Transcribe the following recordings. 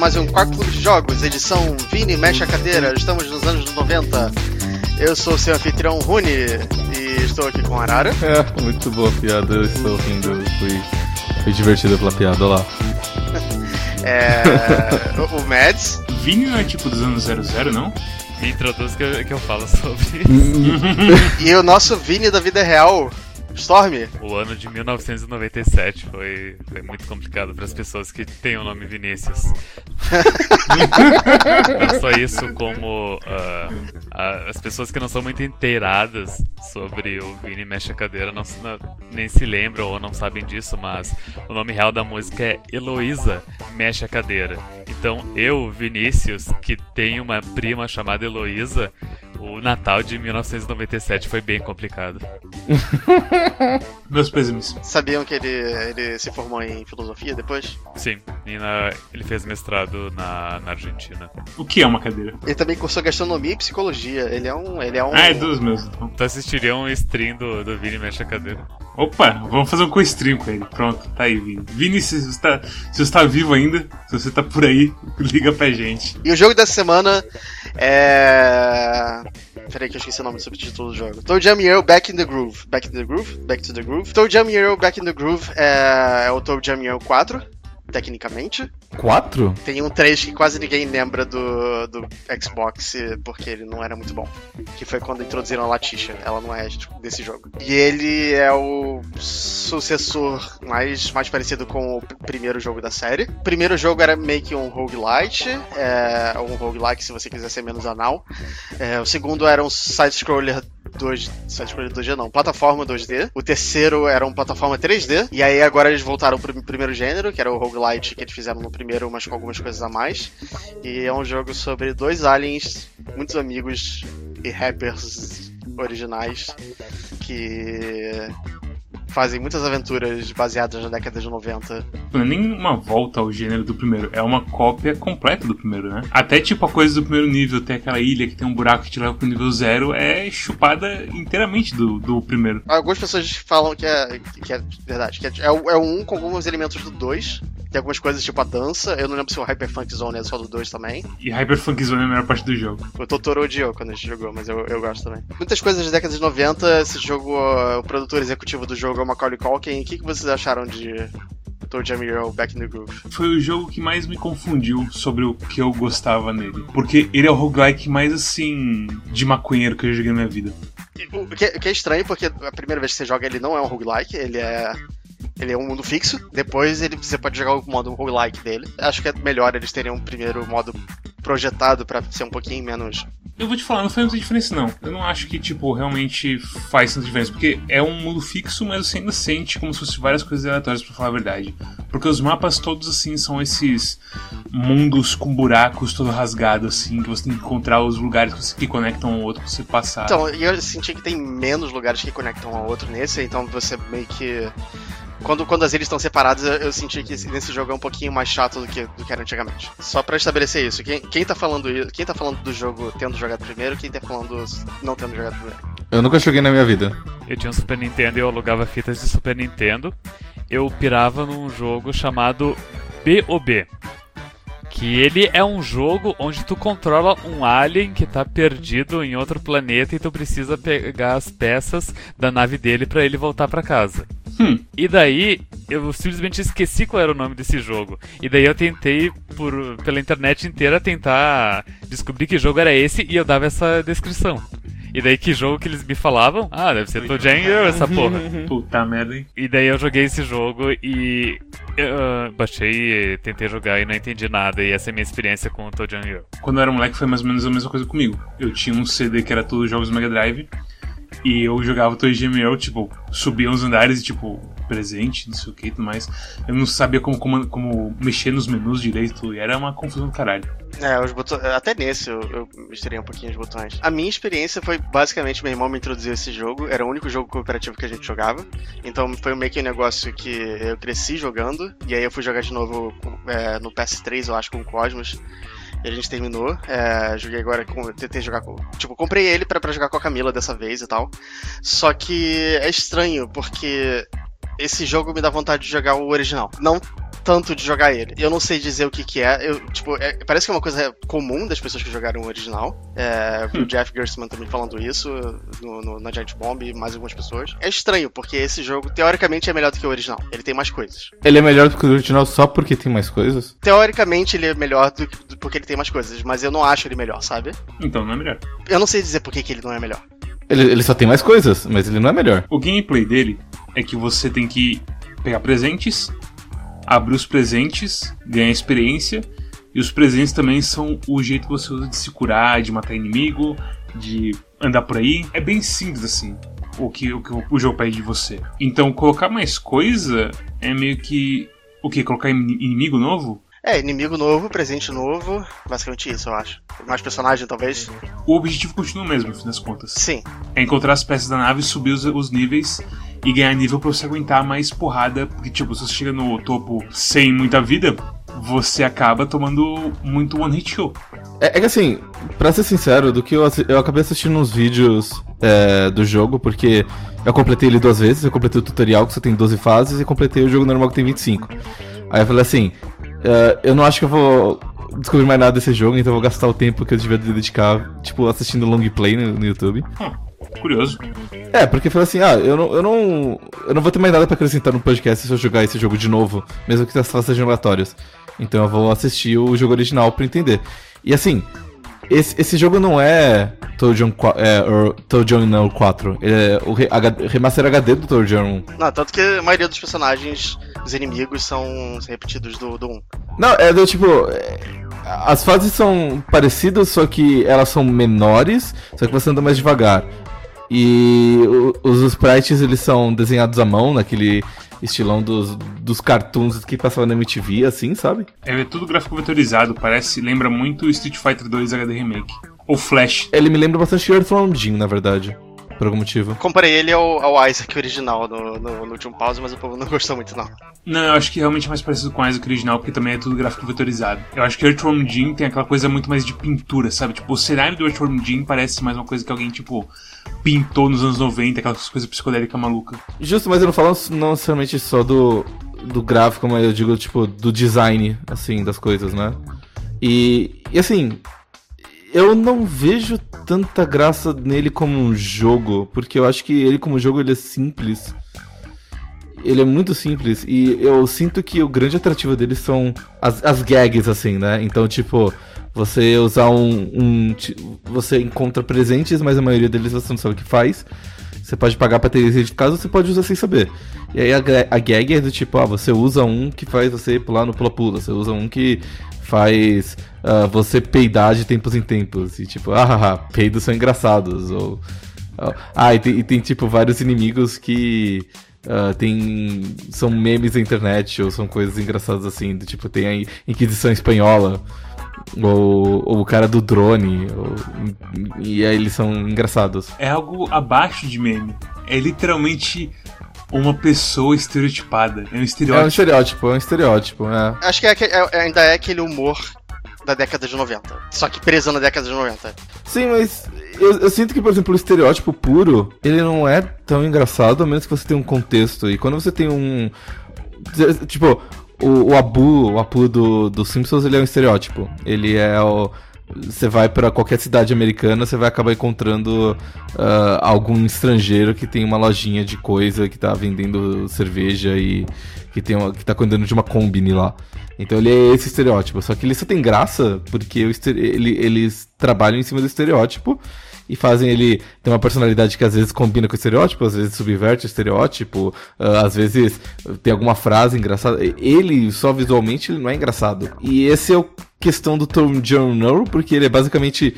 Mais um Quarto Clube de Jogos, edição Vini Mexe a Cadeira. Estamos nos anos 90. Eu sou o seu anfitrião Rune e estou aqui com a Arara. É, muito boa a piada, eu estou rindo, fui, fui divertido pela piada, olha lá. É, o, Mads. Vini não é tipo dos anos 00, não? Me introduz que eu, que eu falo sobre e o nosso Vini da vida real, Storm. o ano de 1997. Foi, foi muito complicado para as pessoas que têm o nome Vinícius. não só isso, como ah, as pessoas que não são muito inteiradas sobre o Vini Mexe a Cadeira não, não- nem se lembram ou não sabem disso, mas o nome real da música é Heloísa Mexe a Cadeira. Então eu, Vinícius, que tenho uma prima chamada Heloísa, o Natal de 1997 foi bem complicado. Meus pêsames. Sabiam que ele, ele se formou em filosofia depois? Sim, e na- ele fez mestrado na, na Argentina. O que é uma cadeira? Ele também cursou gastronomia e psicologia. Ele é um. Ele é um. Ah, é dos meus, então. Tu assistiria um stream do, do Vini Mexe a Cadeira? Opa, vamos fazer um co-stream com ele. Pronto, tá aí, Vini. Vini, se você, tá, se você tá vivo ainda, se você tá por aí, liga pra gente. E o jogo dessa semana é. Peraí que eu esqueci o nome do subtítulo do jogo. Toe Jam Euro Back in the Groove. Back in the Groove? Back to the Groove. Toe Jam Euro Back in the Groove é, é o Toe Jam Euro 4, tecnicamente. Quatro? Tem um 3 que quase ninguém lembra do, do Xbox porque ele não era muito bom. Que foi quando introduziram a Laticia. Ela não é tipo, desse jogo. E ele é o sucessor mais, mais parecido com o pr- primeiro jogo da série. O primeiro jogo era meio que um roguelite. É, um roguelike se você quiser ser menos anal. É, o segundo era um side-scroller 2 side-scroller 2D não, plataforma 2D. O terceiro era um plataforma 3D. E aí agora eles voltaram pro primeiro gênero, que era o roguelite que eles fizeram no primeiro, mas com algumas coisas a mais. E é um jogo sobre dois aliens, muitos amigos e rappers originais que fazem muitas aventuras baseadas na década de 90. Não é nem uma volta ao gênero do primeiro, é uma cópia completa do primeiro, né? Até tipo a coisa do primeiro nível, tem aquela ilha que tem um buraco que te leva pro nível zero, é chupada inteiramente do, do primeiro. Algumas pessoas falam que é, que é verdade, que é, é, é o 1 com alguns elementos do 2. Tem algumas coisas tipo a dança. Eu não lembro se o Hyper Funk Zone é só do 2 também. E Hyperfunk Zone é a melhor parte do jogo. O Totoro odiou quando a gente jogou, mas eu, eu gosto também. Muitas coisas da década de 90. Esse jogo, o produtor executivo do jogo é o Macaulay Culkin. O que, que vocês acharam de Toe Jam Euro Back in the Groove? Foi o jogo que mais me confundiu sobre o que eu gostava nele. Porque ele é o roguelike mais assim. de maconheiro que eu já joguei na minha vida. O que é estranho, porque a primeira vez que você joga ele não é um roguelike, ele é. Ele é um mundo fixo, depois ele, você pode jogar o modo roguelike dele. Acho que é melhor eles terem um primeiro modo projetado pra ser um pouquinho menos. Eu vou te falar, não faz muita diferença não. Eu não acho que, tipo, realmente faz tanta diferença. Porque é um mundo fixo, mas você ainda sente como se fosse várias coisas aleatórias, pra falar a verdade. Porque os mapas todos, assim, são esses mundos com buracos todo rasgado, assim, que você tem que encontrar os lugares que, conectam um ao outro pra você passar. Então, eu senti que tem menos lugares que conectam um ao outro nesse, então você meio que. Quando, quando as ilhas estão separadas, eu, eu senti que esse- nesse jogo é um pouquinho mais chato do que, do que era antigamente. Só pra estabelecer isso, quem, quem tá falando quem tá falando do jogo tendo jogado primeiro, quem tá falando não tendo jogado primeiro. Eu nunca joguei na minha vida. Eu tinha um Super Nintendo e eu alugava fitas de Super Nintendo. Eu pirava num jogo chamado BOB. Que ele é um jogo onde tu controla um alien que tá perdido em outro planeta e tu precisa pegar as peças da nave dele pra ele voltar pra casa. Hum. E daí eu simplesmente esqueci qual era o nome desse jogo. E daí eu tentei por pela internet inteira tentar descobrir que jogo era esse e eu dava essa descrição. E daí que jogo que eles me falavam? Ah, deve ser Toe Jam Euro essa porra. Puta merda, hein? E daí eu joguei esse jogo e eu, baixei, tentei jogar e não entendi nada. E essa é a minha experiência com o Euro. Quando eu era moleque foi mais ou menos a mesma coisa comigo. Eu tinha um CD que era todos os jogos do Mega Drive. E eu jogava Toy GML, tipo, subia os andares e, tipo, presente, não sei o que e tudo mais. Eu não sabia como, como, como mexer nos menus direito e era uma confusão do caralho. É, os botões. Até nesse eu, eu misturei um pouquinho os botões. A minha experiência foi basicamente meu irmão me introduziu esse jogo. Era o único jogo cooperativo que a gente jogava. Então foi meio que um negócio que eu cresci jogando. E aí eu fui jogar de novo é, no PS3, eu acho, com o Cosmos. E a gente terminou. É, joguei agora com. Tentei jogar com. Tipo, comprei ele pra jogar com a Camila dessa vez e tal. Só que é estranho, porque esse jogo me dá vontade de jogar o original. Não tanto de jogar ele. Eu não sei dizer o que que é. Eu, tipo, é- parece que é uma coisa comum das pessoas que jogaram o original. É, o Jeff Gerstmann também falando isso no, no- na Giant Bomb e mais algumas pessoas. É estranho, porque esse jogo, teoricamente, é melhor do que o original. Ele tem mais coisas. Ele é melhor do que o original só porque tem mais coisas? Teoricamente, ele é melhor do que do- porque ele tem mais coisas, mas eu não acho ele melhor, sabe? Então não é melhor. Eu não sei dizer por que, que ele não é melhor. Ele, ele só tem mais coisas, mas ele não é melhor. O gameplay dele é que você tem que pegar presentes, abrir os presentes, ganhar experiência, e os presentes também são o jeito que você usa de se curar, de matar inimigo, de andar por aí. É bem simples assim. O que, o que o jogo pede de você. Então, colocar mais coisa é meio que. O que? Colocar in- inimigo novo? É, inimigo novo, presente novo, basicamente isso, eu acho. Mais personagem, talvez? O objetivo continua o mesmo, no fim das contas. Sim. é encontrar as peças da nave, subir os, os níveis e ganhar nível pra você aguentar mais porrada. Porque, tipo, se você chega no topo sem muita vida, você acaba tomando muito one hit kill. É, é que assim, pra ser sincero, do que eu, eu acabei assistindo uns vídeos é, do jogo, porque eu completei ele duas vezes, eu completei o tutorial que só tem 12 fases e completei o jogo normal que tem 25. Aí eu falei assim, é, eu não acho que eu vou descobrir mais nada desse jogo, então eu vou gastar o tempo que eu devia dedicar, tipo, assistindo long play no, no YouTube. Hum, curioso. É, porque falei assim, ah, eu não, eu não. Eu não vou ter mais nada pra acrescentar no podcast se eu jogar esse jogo de novo, mesmo que as fases sejam aleatórias. Então eu vou assistir o jogo original pra entender. E assim, esse, esse jogo não é Toadjon qua- é, Toadjon não 4. Ele é o re- HD remaster HD do Toadjon 1. Não, tanto que a maioria dos personagens, os inimigos, são repetidos do, do 1. Não, é do tipo. é, As fases são parecidas, só que elas são menores, só que você anda mais devagar. E os sprites eles são desenhados à mão, naquele estilão dos, dos cartoons que passavam na MTV, assim, sabe? É tudo gráfico vetorizado, parece, lembra muito Street Fighter 2 HD Remake. Ou Flash. Ele me lembra bastante Earthbound Jim, na verdade. Por algum motivo. Comparei ele ao, ao Isaac original no, no, no último pause, mas o povo não gostou muito, não. Não, eu acho que realmente é mais parecido com o Isaac original, porque também é tudo gráfico vetorizado. Eu acho que Earthworm Jim tem aquela coisa muito mais de pintura, sabe? Tipo, o cenário do Earthworm Jim parece mais uma coisa que alguém, tipo, pintou nos anos 90, aquela coisa psicodélica maluca. Justo, mas eu não falo não necessariamente só do, do gráfico, mas eu digo, tipo, do design, assim, das coisas, né? E, e assim, eu não vejo tanta graça nele como um jogo, porque eu acho que ele como jogo ele é simples. Ele é muito simples e eu sinto que o grande atrativo dele são as, as gags, assim, né? Então, tipo, você usar um, um Você encontra presentes, mas a maioria deles você não sabe o que faz. Você pode pagar pra ter esse de casa, você pode usar sem saber. E aí a, a gag é do tipo, ah, você usa um que faz você pular no pula-pula, você usa um que faz ah, você peidar de tempos em tempos. E tipo, ah, peidos são engraçados. Ou, ah, e tem, e tem, tipo vários inimigos que ah, tem, são memes da internet ou são coisas engraçadas assim. Do, tipo, tem a Inquisição Espanhola. Ou, ou o cara do drone. ou- e aí eles são engraçados. É algo abaixo de meme. É literalmente uma pessoa estereotipada. É um É um estereótipo. estereótipo, é um estereótipo, é. Acho que é, aque- é- ainda é aquele humor da década de 90. Só que preso na década de 90. Sim, mas eu, eu sinto que, por exemplo, o estereótipo puro, ele não é tão engraçado, a menos que você tenha um contexto. E quando você tem um. Tipo, o, o Abu, o Abu do, do Simpsons, ele é um estereótipo. Ele é o. Você vai pra qualquer cidade americana, você vai acabar encontrando ah, algum estrangeiro que tem uma lojinha de coisa, que tá vendendo cerveja e que, tem uma, que tá cuidando de uma combine lá. Então ele é esse estereótipo. Só que ele só tem graça porque ele- eles trabalham em cima do estereótipo e fazem ele ter uma personalidade que às vezes combina com o estereótipo, às vezes subverte o estereótipo, ah, às vezes tem alguma frase engraçada. Ele, só visualmente, ele não é engraçado. E esse é o questão do Tom Journal, porque ele é basicamente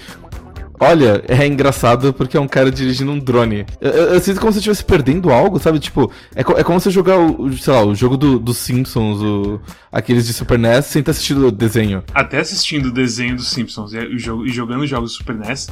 Olha, é engraçado porque é um cara dirigindo um drone. Eu, eu, eu sinto como se eu estivesse perdendo algo, sabe? Tipo, é, é como se eu jogar o, sei lá, o jogo do- dos Simpsons, o, aqueles de Super NES, sem ter assistido o desenho. Até assistindo o desenho dos Simpsons e, e jogando jogos do Super NES,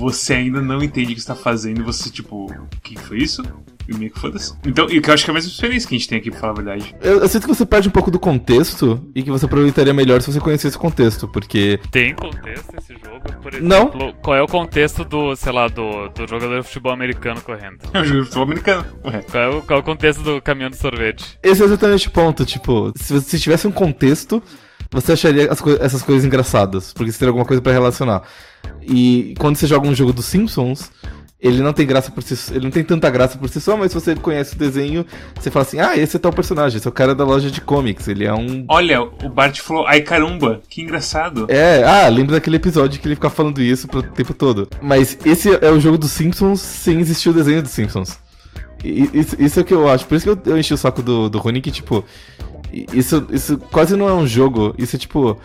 você ainda não entende o que está fazendo, você, tipo, o que foi isso? E meio que foda-se. Então, e que eu acho que é a mesma experiência que a gente tem aqui, pra falar a verdade. Eu, eu sinto que você perde um pouco do contexto e que você aproveitaria melhor se você conhecesse o contexto, porque. Tem contexto esse jogo? Por exemplo, Não. qual é o contexto do, sei lá, do, do jogador de futebol americano correndo? É um jogo de futebol americano. Ué. Qual é o, qual é o contexto do caminhão de sorvete? Esse é exatamente o ponto. Tipo, se você se tivesse um contexto, você acharia coi- essas coisas engraçadas, porque você teria alguma coisa pra relacionar. E quando você joga um jogo dos Simpsons. Ele não tem graça por si ele não tem tanta graça por si só, mas se você conhece o desenho, você fala assim: "Ah, esse é tal personagem, esse é o cara da loja de comics, ele é um Olha, o Bart falou, ai caramba, que engraçado. É, ah, lembra daquele episódio que ele fica falando isso pro tempo todo. Mas esse é o jogo dos Simpsons sem existir o desenho dos Simpsons. Isso, isso é o que eu acho. Por isso que eu, eu enchi o saco do, do Rony, que, tipo, isso, isso quase não é um jogo. Isso é, tipo,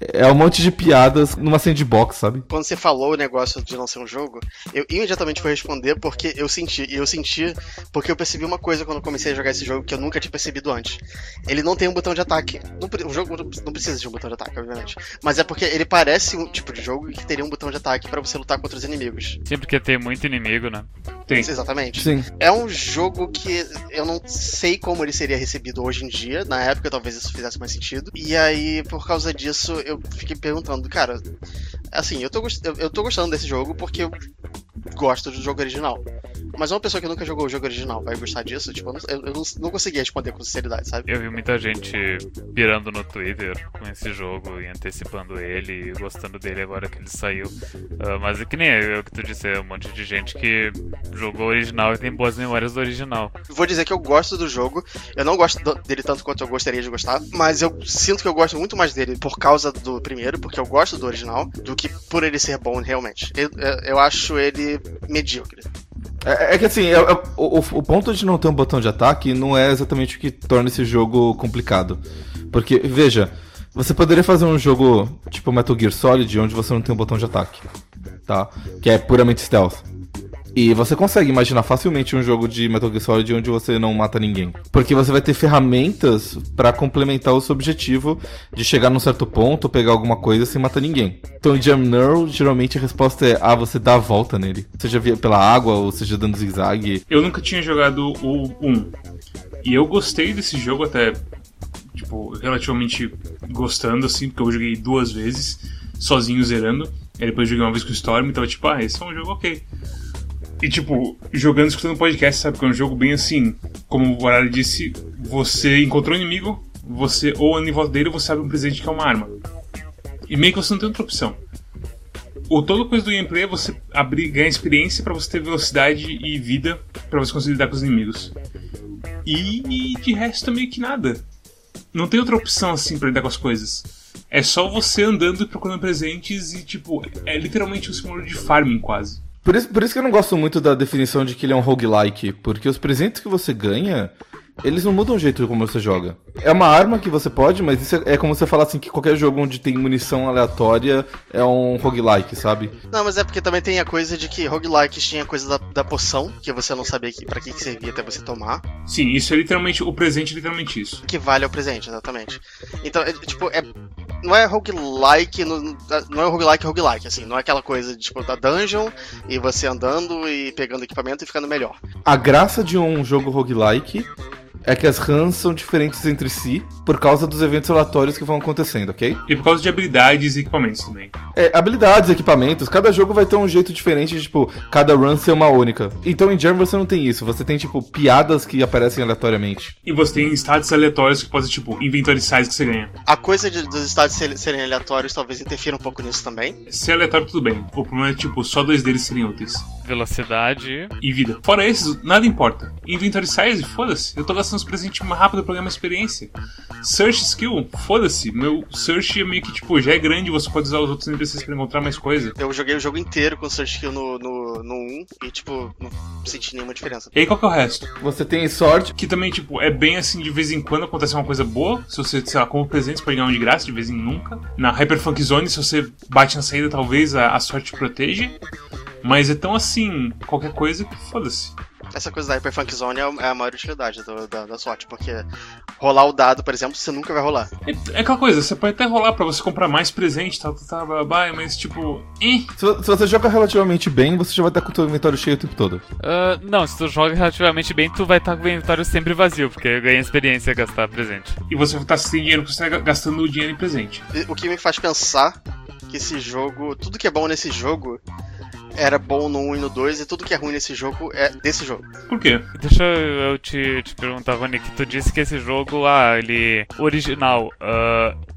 é um monte de piadas numa sandbox, sabe? Quando você falou o negócio de não ser um jogo, eu imediatamente fui responder porque eu senti. E eu senti porque eu percebi uma coisa quando eu comecei a jogar esse jogo que eu nunca tinha percebido antes. Ele não tem um botão de ataque. Não o jogo não precisa de um botão de ataque, obviamente. Mas é porque ele parece um tipo de jogo que teria um botão de ataque pra você lutar contra os inimigos. Sim, porque tem muito inimigo, né? Tem. Exatamente. Sim. É um jogo que eu não sei como ele seria recebido hoje em dia. Na época, talvez isso fizesse mais sentido. E aí, por causa disso, eu fiquei perguntando, cara. Assim, eu tô, eu- tô gostando desse jogo porque gosto do jogo original. Mas uma pessoa que nunca jogou o jogo original vai gostar disso? Tipo, eu não, eu não, conseguia responder com sinceridade, sabe? Eu vi muita gente pirando no Twitter com esse jogo e antecipando ele e gostando dele agora que ele saiu. Ah, mas é que nem eu que tu disse, é um monte de gente que jogou o original e tem boas memórias do original. Vou dizer que eu gosto do jogo. Eu não gosto dele tanto quanto eu gostaria de gostar. Mas eu sinto que eu gosto muito mais dele por causa do primeiro, porque eu gosto do original, do que por ele ser bom realmente. Eu- eu acho ele medíocre. É, é que assim, é- é- o, o- o ponto de não ter um botão de ataque não é exatamente o que torna esse jogo complicado. Porque, veja, você poderia fazer um jogo tipo Metal Gear Solid onde você não tem um botão de ataque, tá? Que é puramente stealth. E você consegue imaginar facilmente um jogo de Metal Gear Solid onde você não mata ninguém. Porque você vai ter ferramentas pra complementar o seu objetivo de chegar num certo ponto, pegar alguma coisa sem matar ninguém. Então em Jam Neural, geralmente a resposta é ah, você dá a volta nele. Seja via pela água ou seja dando zigue-zague. Eu nunca tinha jogado o 1. E eu gostei desse jogo até, tipo, relativamente gostando, assim, porque eu joguei duas vezes, sozinho zerando. Aí depois joguei uma vez com o Storm, então tipo, ah, esse é um jogo ok. E tipo, jogando, escutando podcast, sabe? Que é um jogo bem assim, como o Arara disse, você encontrou um inimigo, você ou em volta dele você abre um presente que é uma arma. E meio que você não tem outra opção. O toda coisa do gameplay é você abrir, ganhar experiência pra você ter velocidade e vida pra você conseguir lidar com os inimigos. E, de resto meio que nada. Não tem outra opção assim pra lidar com as coisas. É só você andando e procurando presentes e tipo, é literalmente um simulador de farming quase. Por isso, por isso que eu não gosto muito da definição de que ele é um roguelike, porque os presentes que você ganha, eles não mudam o jeito como você joga. É uma arma que você pode, mas isso é, é como você falar assim que qualquer jogo onde tem munição aleatória é um roguelike, sabe? Não, mas é porque também tem a coisa de que roguelikes tinha a coisa da, da poção, que você não sabia que, pra que, que servia até você tomar, Sim, isso é literalmente, o presente é literalmente isso. que vale ao presente, exatamente. Então, é, tipo, é. Não é roguelike, não é roguelike roguelike, assim, não é aquela coisa de, tipo, da dungeon e você andando e pegando equipamento e ficando melhor. A graça de um jogo roguelike é que as runs são diferentes entre si por causa dos eventos aleatórios que vão acontecendo, ok? E por causa de habilidades e equipamentos também. É, habilidades, equipamentos, cada jogo vai ter um jeito diferente de, tipo, cada run ser uma única. Então em Germ você não tem isso, você tem, tipo, piadas que aparecem aleatoriamente. E você tem status aleatórios que podem, tipo, inventory size que você ganha. A coisa de- dos estados ser- serem aleatórios talvez interfira um pouco nisso também. Se é aleatório, tudo bem. O problema é, tipo, só dois deles serem úteis. Velocidade. E vida. Fora esses, nada importa. Inventory size, foda-se. Eu tô gastando os presentes mais rápido uma experiência. Search skill, foda-se. Meu search é meio que, tipo, já é grande, você pode usar os outros NPCs pra encontrar mais coisa. Eu joguei o jogo inteiro com Search Skill no, no, no 1 e, tipo, não senti nenhuma diferença. E aí, qual que é o resto? Você tem sorte, Que também, tipo, é bem assim, de vez em quando acontece uma coisa boa. Se você, sei lá, como presente, você pode ganhar um de graça, de vez em nunca. Na Hyperfunk Zone, se você bate na saída, talvez a, a sorte te proteja. Mas é tão assim, qualquer coisa que foda-se. Essa coisa da Hyper Funk Zone é a- é a maior utilidade do- da, da sorte, porque rolar o dado, por exemplo, você nunca vai rolar. É, é aquela coisa, você pode até rolar pra você comprar mais presente, tal, blá, blá, blá, mas tipo. Se, se você joga relativamente bem, você já vai estar com o seu inventário cheio o tempo todo. Ah, não, se tu joga relativamente bem, tu vai estar com o inventário sempre vazio, porque ganha experiência gastar presente. E você vai estar sem dinheiro porque você tá gastando o dinheiro em presente. O que me faz pensar que esse jogo, tudo que é bom nesse jogo era bom no 1 e no 2, e tudo que é ruim nesse jogo é desse jogo. Por quê? Deixa eu te, te perguntar, Rony, que tu disse que esse jogo, ah, ele original,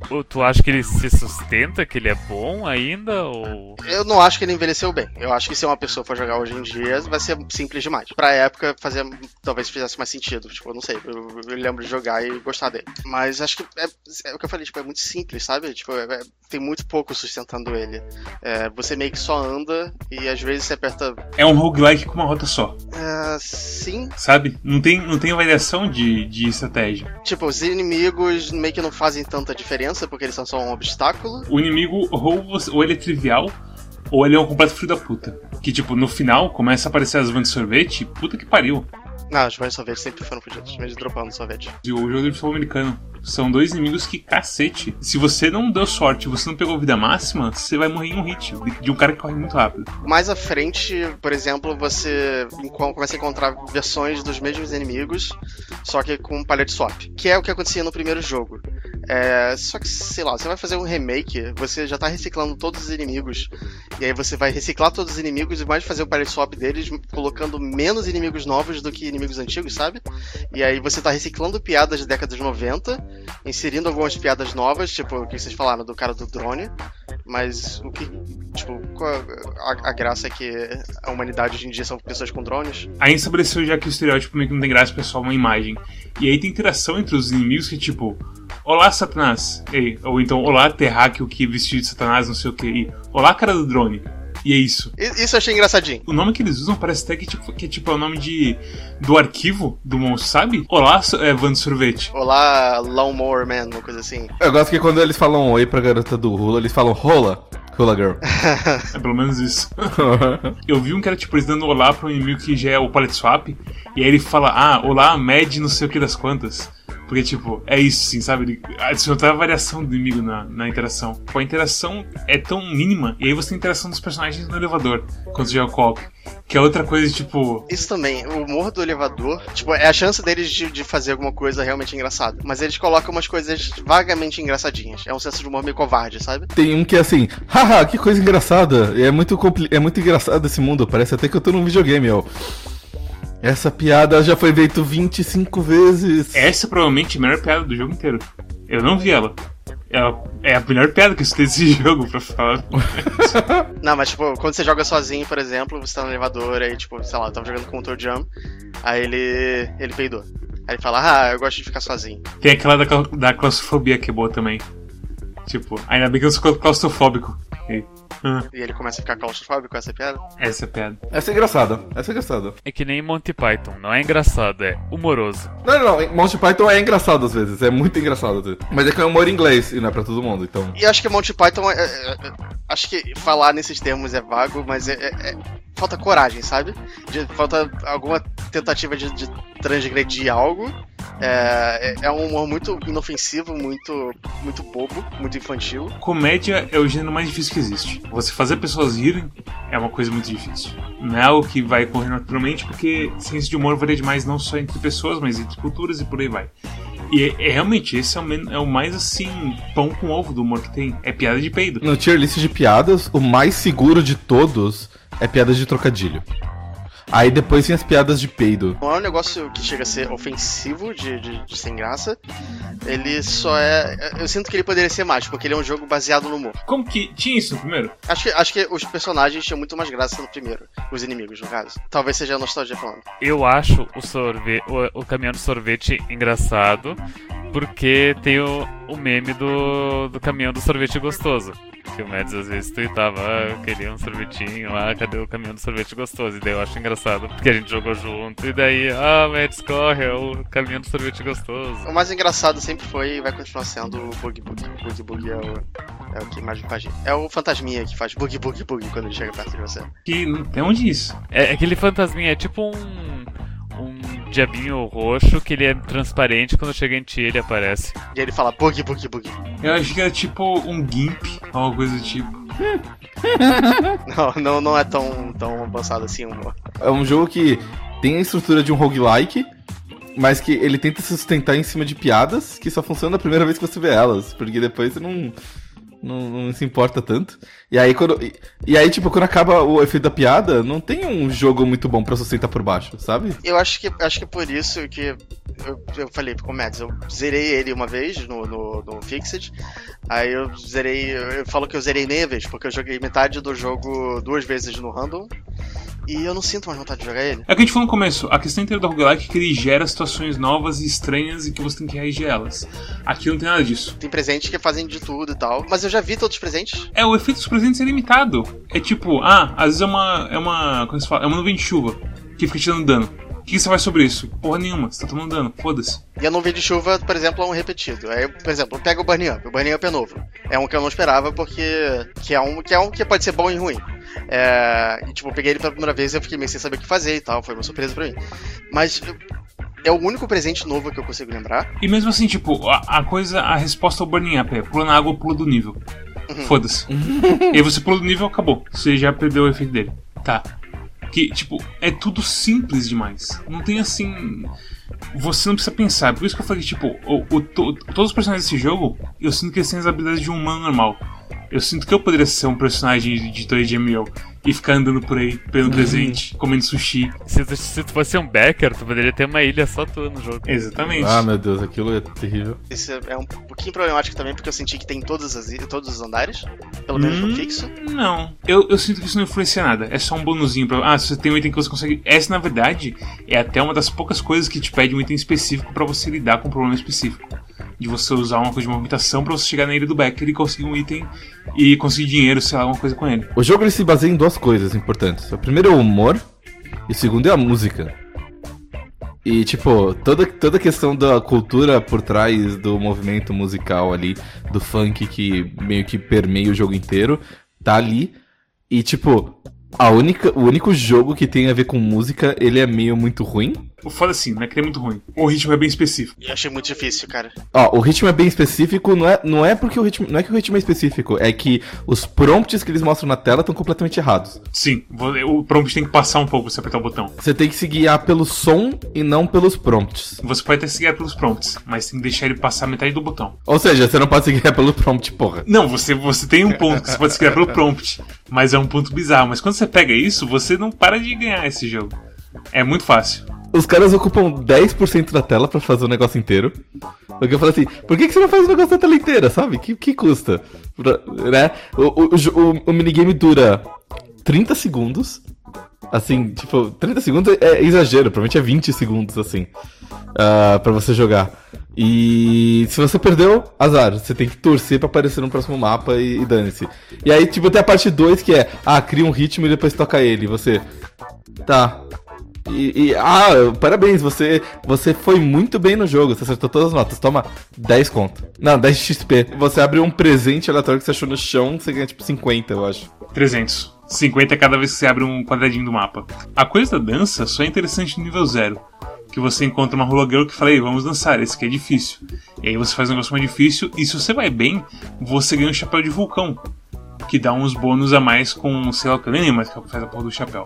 o- tu acha que ele se sustenta, que ele é bom ainda, ou... Eu não acho que ele envelheceu bem. Eu acho que se uma pessoa for jogar hoje em dia, vai ser simples demais. Pra época, fazia, talvez fizesse mais sentido. Tipo, eu não sei. Eu, eu lembro de jogar e gostar dele. Mas acho que é, é o que eu falei, tipo, é muito simples, sabe? Tipo, é- é- tem muito pouco sustentando ele. É, você meio que só anda e às vezes você aperta. É um roguelike com uma rota só, é, sim. sabe? Não tem, não tem variação de, de estratégia. Tipo, os inimigos meio que não fazem tanta diferença porque eles são só um obstáculo. O inimigo, ou, você- ou ele é trivial, ou ele é um completo filho da puta. Que, tipo, no final começa a aparecer as vans de sorvete, puta que pariu. Não, os vários sorvetes sempre foram fodidos, mesmo dropando sorvete. E o jogo de futebol americano. São dois inimigos que cacete. Se você não deu sorte, você não pegou vida máxima, você vai morrer em um hit de- de um cara que corre muito rápido. Mais à frente, por exemplo, você começa a encontrar versões dos mesmos inimigos, só que com palette swap, que é o que acontecia no primeiro jogo. É, só que, sei lá, você vai fazer um remake, você já tá reciclando todos os inimigos, e aí você vai reciclar todos os inimigos e mais fazer o palette swap deles, colocando menos inimigos novos do que inimigos antigos, sabe? E aí você tá reciclando piadas de 90, inserindo algumas piadas novas, tipo o que vocês falaram do cara do drone, mas o que, tipo, qual a, a graça é que a humanidade hoje em dia são pessoas com drones? Aí estabeleceu já que o estereótipo meio que não tem graça, é só uma imagem. E aí tem interação entre os inimigos que, tipo, Olá, Satanás. Ei, ou então, Olá, terráqueo que vestido de Satanás, não sei o que. E, Olá, cara do drone. E é isso. Isso eu achei engraçadinho. O nome que eles usam parece até que, tipo, que tipo, é o nome de do arquivo do monstro, sabe? Olá, é, Van Sorvete. Olá, Lawnmower Man, uma coisa assim. Eu gosto que quando eles falam oi pra garota do Hula, eles falam rola. Hula Girl. É pelo menos isso. Eu vi um que era, tipo, eles dando olá pra um inimigo que já é o palette swap. E aí ele fala, ah, olá, med não sei o que das quantas. Porque, tipo, é isso, sim, sabe? Ele adicionou toda a variação do inimigo na, na interação. A interação é tão mínima. E aí você tem a interação dos personagens no elevador, quando você joga co-op. Que é outra coisa, tipo... Isso também, o humor do elevador, tipo, é a chance deles de, de fazer alguma coisa realmente engraçada. Mas eles colocam umas coisas vagamente engraçadinhas. É um senso de humor meio covarde, sabe? Tem um que é assim, haha, que coisa engraçada. E é muito, compli- é muito engraçado esse mundo, parece até que eu tô num videogame, ó. Essa piada já foi feita 25 vezes. Essa é provavelmente a melhor piada do jogo inteiro. Eu não vi ela. Ela é a melhor piada que eu escutei desse jogo, pra falar. Não, mas tipo, quando você joga sozinho, por exemplo, você tá no elevador, aí tipo, sei lá, eu tava jogando com o Toe Jump, aí ele. ele peidou. Aí ele fala, ah, eu gosto de ficar sozinho. Tem aquela da, da claustrofobia que é boa também. Tipo, ainda bem que eu sou claustrofóbico. E, ah, E ele começa a ficar claustrofóbico com essa piada. essa é piada. Essa é engraçada, essa é engraçada. É que nem Monty Python, não é engraçado, é humoroso. Não, não, não, Monty Python é engraçado às vezes, é muito engraçado às vezes. Mas é que é humor em inglês e não é pra todo mundo, então. E acho que Monty Python é, é- é- Acho que falar nesses termos é vago, mas é. é- é- falta coragem, sabe? De- falta alguma tentativa de, de transgredir algo. É, é- é um humor muito inofensivo, muito, muito bobo, muito infantil. Comédia é o gênero mais difícil que existe. Você fazer pessoas rirem é uma coisa muito difícil. Não é algo que vai correr naturalmente, porque ciência de humor varia demais não só entre pessoas, mas entre culturas e por aí vai. E é, é realmente, esse é o, é o mais assim, pão com ovo do humor que tem. É piada de peido. No tier list de piadas, o mais seguro de todos é piadas de trocadilho. Aí depois tem as piadas de peido. Não é um negócio que chega a ser ofensivo, de, de, de sem graça. Ele só é. Eu sinto que ele poderia ser mais, porque ele é um jogo baseado no humor. Como que tinha isso no primeiro? Acho que, acho que os personagens tinham muito mais graça no primeiro. Os inimigos, no caso. Talvez seja a nostalgia falando. Eu acho o sorvete, o, o caminhão do sorvete engraçado, porque tem o, o meme do, do caminhão do sorvete gostoso. Que o Mads às vezes tweetava, ah, eu queria um sorvetinho, ah, cadê o caminhão do sorvete gostoso? E daí eu acho engraçado, porque a gente jogou junto, e daí, ah, Mads corre, é o caminhão do sorvete gostoso. O mais engraçado sempre foi e vai continuar sendo o Boogie. O Boogie Boogie é o, é o que mais me faz. É o fantasminha que faz Boogie Boogie Boogie quando ele chega perto de você. Que tem onde isso. É, aquele fantasminha, é tipo um. Diabinho roxo que ele é transparente quando chega em ti ele aparece. E ele fala bug, bug, bug. Eu acho que era tipo um GIMP, alguma coisa do tipo. Não, não, não é tão, tão avançado assim. um- É um jogo que tem a estrutura de um roguelike, mas que ele tenta se sustentar em cima de piadas que só funcionam a primeira vez que você vê elas, porque depois você não, não, não se importa tanto. E aí, quando, e, e aí, tipo, quando acaba o efeito da piada, não tem um jogo muito bom pra sustentar por baixo, sabe? Eu acho que, acho que é por isso que eu, eu falei com o Mads, eu zerei ele uma vez no, no, no Fixed, aí eu zerei, eu falo que eu zerei meia vez, porque eu joguei metade do jogo duas vezes no random, e eu não sinto mais vontade de jogar ele. É o que a gente falou no começo, a questão inteira do roguelike é que ele gera situações novas e estranhas e que você tem que reagir a elas. Aqui não tem nada disso. Tem presentes que fazem de tudo e tal, mas eu já vi todos os presentes. É, o efeito dos presentes é limitado. É tipo, ah, às vezes é uma. É uma. Como se fala? É uma nuvem de chuva que fica te dando dano. O que, você faz sobre isso? Porra nenhuma, você tá tomando dano, foda-se. E a nuvem de chuva, por exemplo, é um repetido. Aí, por exemplo, pega o Burn Up. O Burn Up é novo. É um que eu não esperava porque que é um que é um que pode ser bom e ruim. É, e tipo, eu peguei ele pela primeira vez e eu fiquei meio sem saber o que fazer e tal. Foi uma surpresa pra mim. Mas é o único presente novo que eu consigo lembrar. E mesmo assim, tipo, a, a coisa, a resposta ao burning up é pula na água ou pula do nível. Foda-se. e aí você pula do nível, acabou. Você já perdeu o efeito dele. Tá. Que, tipo, é tudo simples demais. Não tem assim. Você não precisa pensar. Por isso que eu falei, tipo, o, o- to- todos os personagens desse jogo, eu sinto que eles têm as habilidades de um humano normal. Eu sinto que eu poderia ser um personagem de de ML e ficar andando por aí, pegando presente, comendo sushi. Se tu, se tu fosse um Becker, tu poderia ter uma ilha só tua no jogo. Exatamente. Ah, meu Deus, aquilo é terrível. Isso é um pouquinho problemático também, porque eu senti que tem em todos, as, todos os andares. Pelo menos no Hum, fixo. Não. Eu, eu sinto que isso não influencia nada. É só um bonuzinho pra. Ah, se você tem um item que você consegue. Essa, na verdade, é até uma das poucas coisas que te pede um item específico pra você lidar com um problema específico. De você usar uma coisa de movimentação pra você chegar na ilha do Becker e conseguir um item e conseguir dinheiro, sei lá, alguma coisa com ele. O jogo ele se baseia em duas coisas importantes. O primeiro é o humor e o segundo é a música. E, tipo, toda, toda a questão da cultura por trás do movimento musical ali, do funk que meio que permeia o jogo inteiro, tá ali. E, tipo, a única, o único jogo que tem a ver com música, ele é meio muito ruim. O foda assim, não é que ele é muito ruim. O ritmo é bem específico. E eu achei muito difícil, cara. Ó, o ritmo é bem específico, não é, não é porque o ritmo. Não é que o ritmo é específico, é que os prompts que eles mostram na tela estão completamente errados. Sim, o prompt tem que passar um pouco pra você apertar o botão. Você tem que se guiar pelo som e não pelos prompts. Você pode até seguir pelos prompts, mas tem que deixar ele passar metade do botão. Ou seja, você não pode se guiar pelo prompt, porra. Não, você, você tem um ponto que você pode se criar pelo prompt, mas é um ponto bizarro. Mas quando você pega isso, você não para de ganhar esse jogo. É muito fácil. Os caras ocupam 10% da tela pra fazer o negócio inteiro. Porque eu falo assim, por que, que você não faz o negócio da tela inteira, sabe? Que, que custa? Né? o, o, o o, minigame dura 30 segundos. Assim, tipo, 30 segundos é exagero, provavelmente é 20 segundos, assim, ah, pra você jogar. E se você perdeu, azar, você tem que torcer pra aparecer no próximo mapa e, e dane-se. E aí, tipo, tem a parte 2 que é, ah, cria um ritmo e depois toca ele. Você, tá, e, e- ah, parabéns, você, você foi muito bem no jogo, você acertou todas as notas. Toma 10 conto. Não, 10 XP. Você abre um presente aleatório que você achou no chão, você ganha tipo 50, eu acho. 300. 50 cada vez que você abre um quadradinho do mapa. A coisa da dança só é interessante no nível 0. Que você encontra uma Hula Girl que fala, Ei, vamos dançar, esse aqui é difícil. E aí você faz um negócio mais difícil, e se você vai bem, você ganha um chapéu de vulcão. Que dá uns bônus a mais com, sei lá o que, eu nem lembro o que faz a porra do chapéu.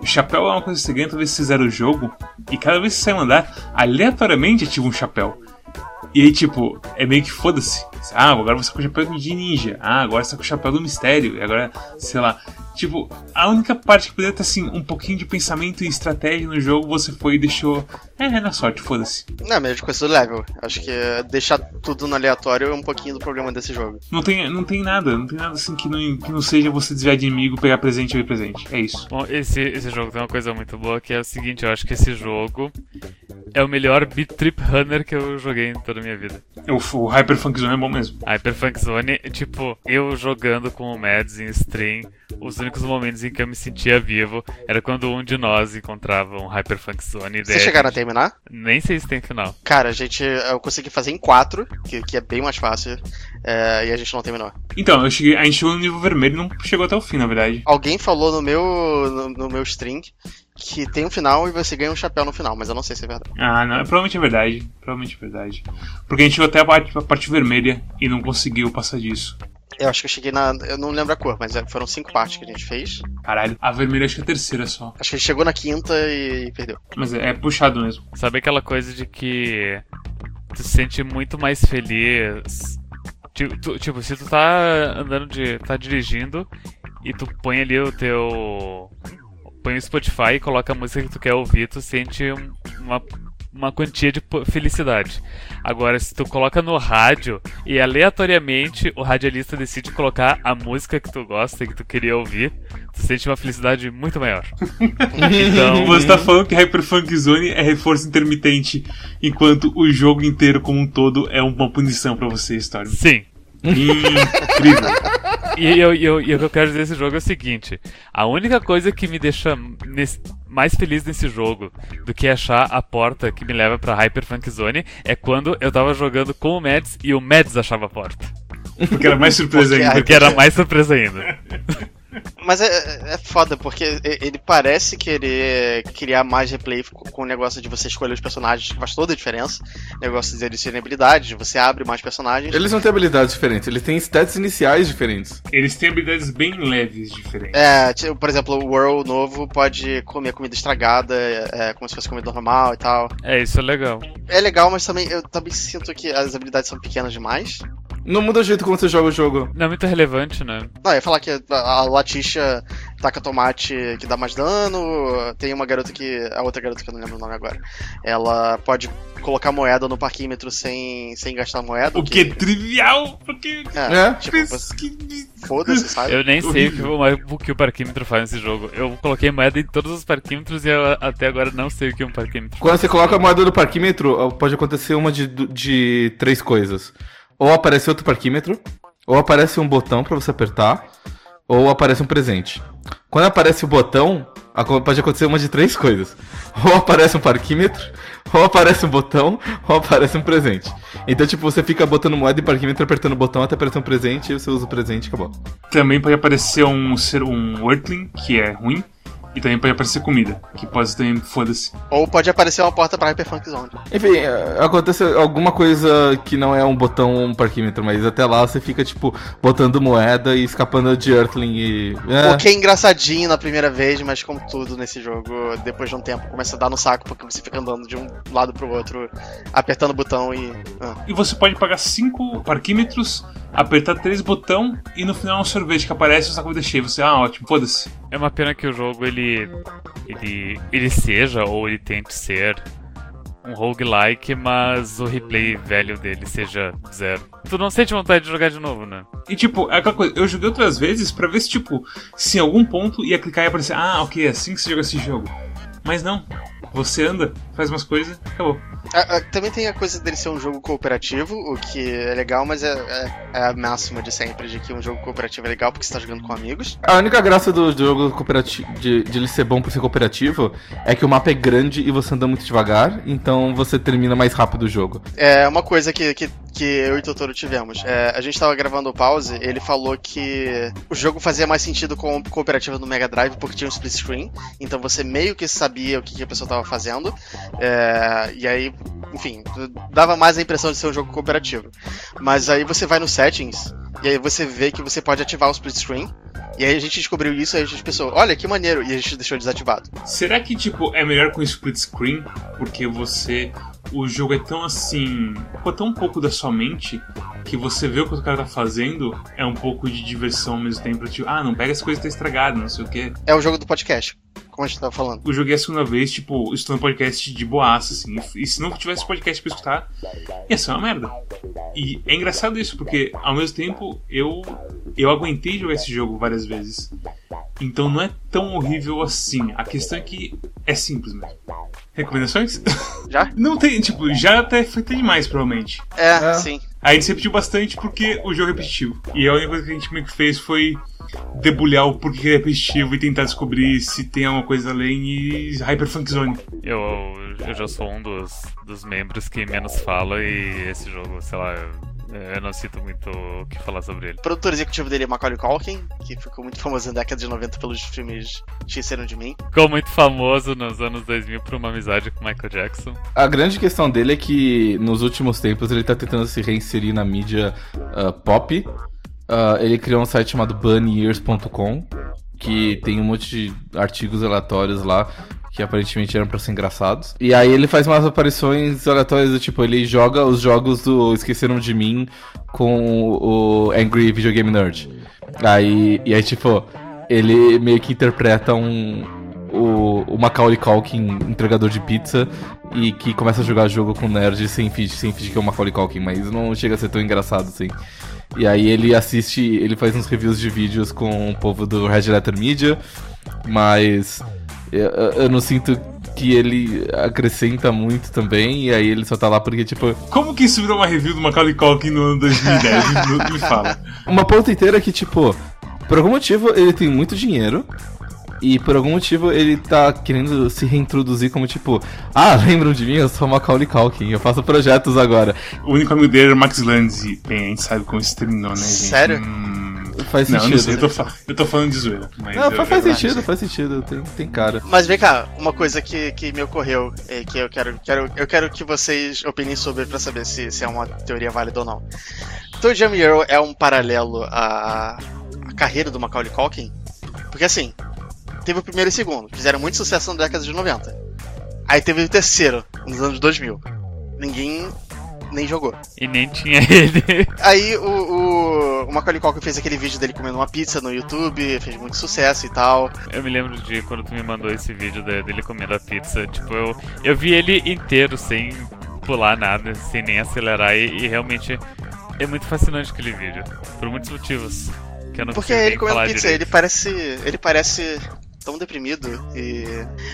O chapéu é uma coisa que você ganha toda vez que zera o jogo, e cada vez que você sai um andar, aleatoriamente ativa um chapéu. E aí, tipo, é meio que foda-se. Ah, agora você tá com o chapéu de ninja. Ah, agora você tá com o chapéu do mistério. E agora, sei lá. Tipo, a única parte que poderia ter, assim, um pouquinho de pensamento e estratégia no jogo, você foi e deixou. É, é na sorte, foda-se. Não, é mesmo coisa do level. Acho que é deixar tudo no aleatório é um pouquinho do problema desse jogo. Não tem, não tem nada, não tem nada assim que não, que não seja você desviar de inimigo, pegar presente e ver presente. É isso. Bom, esse, esse jogo tem uma coisa muito boa que é o seguinte, eu acho que esse jogo é o melhor Beat Trip Runner que eu joguei em toda a minha vida. O, o Hyper Funk Zone é bom mesmo. Hyperfunk Zone, tipo, eu jogando com o Mads em stream, os únicos momentos em que eu me sentia vivo era quando um de nós encontrava um Hyperfunk Zone. e Vocês chegaram a terminar? Nem sei se tem final. Cara, a gente. Eu consegui fazer em 4, que, que é bem mais fácil. é, e a gente não terminou. Então, eu cheguei, a gente chegou no nível vermelho e não chegou até o fim, na verdade. Alguém falou no meu. no, no meu stream que tem um final e você ganha um chapéu no final, mas eu não sei se é verdade. Ah, não, provavelmente é verdade. Provavelmente é verdade. Porque a gente chegou até a parte, a parte vermelha e não conseguiu passar disso. Eu acho que eu cheguei na. Eu não lembro a cor, mas é, foram cinco partes que a gente fez. Caralho, a vermelha acho que é a terceira só. Acho que a gente chegou na quinta e perdeu. Mas é, é puxado mesmo. Sabe aquela coisa de que tu se sente muito mais feliz. Tipo, tu, tipo, se tu tá andando de. tá dirigindo e tu põe ali o teu. põe o Spotify e coloca a música que tu quer ouvir, tu sente um- uma, uma quantia de felicidade. Agora, se tu coloca no rádio e aleatoriamente o radialista decide colocar a música que tu gosta e que tu queria ouvir, tu sente uma felicidade muito maior. Então, Você tá falando que Hyperfunk Zone é reforço intermitente, enquanto o jogo inteiro como um todo é uma punição pra você, Storm. sim, Incrível. E, eu, eu, e o que eu quero dizer desse jogo é o seguinte: a única coisa que me deixa nesse- mais feliz nesse jogo do que achar a porta que me leva pra Hyper Funk Zone é quando eu tava jogando com o Mads e o Mads achava a porta. Porque era mais surpresa Porque ainda. Porque era mais surpresa ainda. Mas é, é foda, porque ele parece querer criar mais replay com com o negócio de você escolher os personagens, que faz toda a diferença. Negócio de eles terem habilidades, você abre mais personagens. Eles não têm habilidades diferentes, eles têm stats iniciais diferentes. Eles têm habilidades bem leves diferentes. É, tipo, por exemplo, o World novo pode comer comida estragada, é, como se fosse comida normal e tal. É, isso é legal. É legal, mas também eu também sinto que as habilidades são pequenas demais. Não muda o jeito como você joga o jogo. Não é muito relevante, né? Não, eu ia falar que a, a Laticia taca tomate que dá mais dano. Tem uma garota que. A outra garota que eu não lembro o nome agora. Ela pode colocar moeda no parquímetro sem, sem gastar moeda. O que é trivial, porque. É, É. tipo, que- foda-se, sabe? Eu nem sei o que, o, que parquímetro faz nesse jogo. Eu coloquei moeda em todos os parquímetros e eu até agora não sei o que é um parquímetro. Quando você coloca a moeda do parquímetro, pode acontecer uma de, de três coisas. Ou aparece outro parquímetro, ou aparece um botão pra você apertar, ou aparece um presente. Quando aparece o botão, pode acontecer uma de três coisas. Ou aparece um parquímetro, ou aparece um botão, ou aparece um presente. Então, tipo, você fica botando moeda e parquímetro, apertando o botão até aparecer um presente, e você usa o presente e acabou. Também pode aparecer um ser um Earthling, que é ruim. E também pode aparecer comida, que pode ser também foda-se. Ou pode aparecer uma porta pra Hyperfunk Zone. Enfim, é, acontece alguma coisa que não é um botão ou um parquímetro, mas até lá você fica, tipo, botando moeda e escapando de Earthling e. É. O que é engraçadinho na primeira vez, mas como tudo nesse jogo, depois de um tempo começa a dar no saco porque você fica andando de um lado pro outro, apertando o botão e. ah. E você pode pagar 5 parquímetros, apertar três botão e no final é um sorvete que aparece e você tá com a comida cheia. Você, ah, ótimo, foda-se. É uma pena que o jogo ele ele ele seja ou ele tente ser um roguelike, mas o replay velho dele seja zero. Tu não sente vontade de jogar de novo, né? E tipo, é aquela coisa, eu joguei outras vezes pra ver se, tipo, se em algum ponto ia clicar e aparecer, ah, ok, é assim que se joga esse jogo. Mas não. Você anda, faz umas coisas, acabou. Ah, ah, também tem a coisa dele ser um jogo cooperativo, o que é legal, mas é, é- é a máxima de sempre, de que um jogo cooperativo é legal porque você tá jogando com amigos. A única graça do jogo cooperativo, de, de ele ser bom por ser cooperativo, é que o mapa é grande e você anda muito devagar, então você termina mais rápido o jogo. É uma coisa que, que, que eu e o Totoro tivemos. É, a gente tava gravando o pause, ele falou que o jogo fazia mais sentido com cooperativo no Mega Drive porque tinha um split screen, então você meio que sabia o que, que a pessoa tava fazendo. É, e aí, enfim, dava mais a impressão de ser um jogo cooperativo. Mas aí você vai no settings e aí você vê que você pode ativar o split screen. E aí a gente descobriu isso e a gente pensou, olha que maneiro, e a gente deixou desativado. Será que, tipo, é melhor com split screen? Porque você. O jogo é tão assim. Ocupa tão pouco da sua mente que você vê o que o cara tá fazendo é um pouco de diversão ao mesmo tempo. Tipo, ah, não pega as coisas que tá estragado, não sei o quê. É o jogo do podcast, como a gente tava falando. Eu joguei a segunda vez, tipo, estudando podcast de boaça, assim. E se não tivesse podcast pra escutar, ia ser uma merda. E é engraçado isso, porque ao mesmo tempo eu, eu aguentei jogar esse jogo várias vezes. Então não é tão horrível assim. A questão é que é simples mesmo. Recomendações? Já? Não tem, tipo, já até foi até demais, provavelmente. É, É. sim. A gente repetiu bastante porque o jogo é repetitivo. E a única coisa que a gente meio que fez foi debulhar o porquê que ele é repetitivo e tentar descobrir se tem alguma coisa além e Hyperfunk Zone. Eu, eu já sou um dos, dos membros que menos fala e esse jogo, sei lá, eu, Eu não sinto muito o que falar sobre ele. O produtor executivo dele é Macaulay Culkin, que ficou muito famoso na década de 90 pelos filmes Esqueceram de Mim. Ficou muito famoso nos anos 2000 por uma amizade com Michael Jackson. A grande questão dele é que nos últimos tempos ele tá tentando se reinserir na mídia uh, pop. Uh, ele criou um site chamado bunyears.com, que tem um monte de artigos aleatórios lá que aparentemente eram pra ser engraçados. E aí ele faz umas aparições aleatórias do tipo, ele joga os jogos do Esqueceram de Mim com o Angry Video Game Nerd. Aí, e aí, tipo, ele meio que interpreta um, o, o Macaulay Culkin, entregador de pizza, e que começa a jogar jogo com nerd sem fingir, sem fingir que é o Macaulay Culkin, mas não chega a ser tão engraçado assim. E aí ele assiste, ele faz uns reviews de vídeos com o povo do Red Letter Media, mas eu, eu não sinto que ele acrescenta muito também, e aí ele só tá lá porque, tipo. Como que isso virou uma review do Macaulay Culkin no ano 2010? me, me fala. Uma ponta inteira que, tipo, por algum motivo ele tem muito dinheiro. E por algum motivo ele tá querendo se reintroduzir como tipo, ah, lembram de mim? Eu sou Macaulay Culkin, eu faço projetos agora. O único amigo dele era Max Landis. Bem, a gente sabe como isso terminou, né, gente? Sério? Hum... Faz Não, sentido. não sei, eu tô, eu tô falando de zoeira. Mas Não, eu- faz, eu- faz sentido, faz sentido, tem, tem cara. Mas vem cá, uma coisa que, que me ocorreu, é que eu quero, quero, eu quero que vocês opinem sobre pra saber se, se é uma teoria válida ou não. Toe Jam Earl é um paralelo à, à carreira do Macaulay Culkin? Porque assim, teve o primeiro e o segundo, fizeram muito sucesso na década de 90. Aí teve o terceiro, nos anos 2000. Ninguém nem jogou. E nem tinha ele. Aí o, o, o Macaulay Culkin fez aquele vídeo dele comendo uma pizza no YouTube, fez muito sucesso e tal. Eu me lembro de quando tu me mandou esse vídeo de- dele comendo a pizza. Tipo, eu, eu vi ele inteiro, sem pular nada, sem nem acelerar. E, e realmente é muito fascinante aquele vídeo. Por muitos motivos. Que eu não Porque ele comendo pizza, direito. ele parece. ele parece tão deprimido e.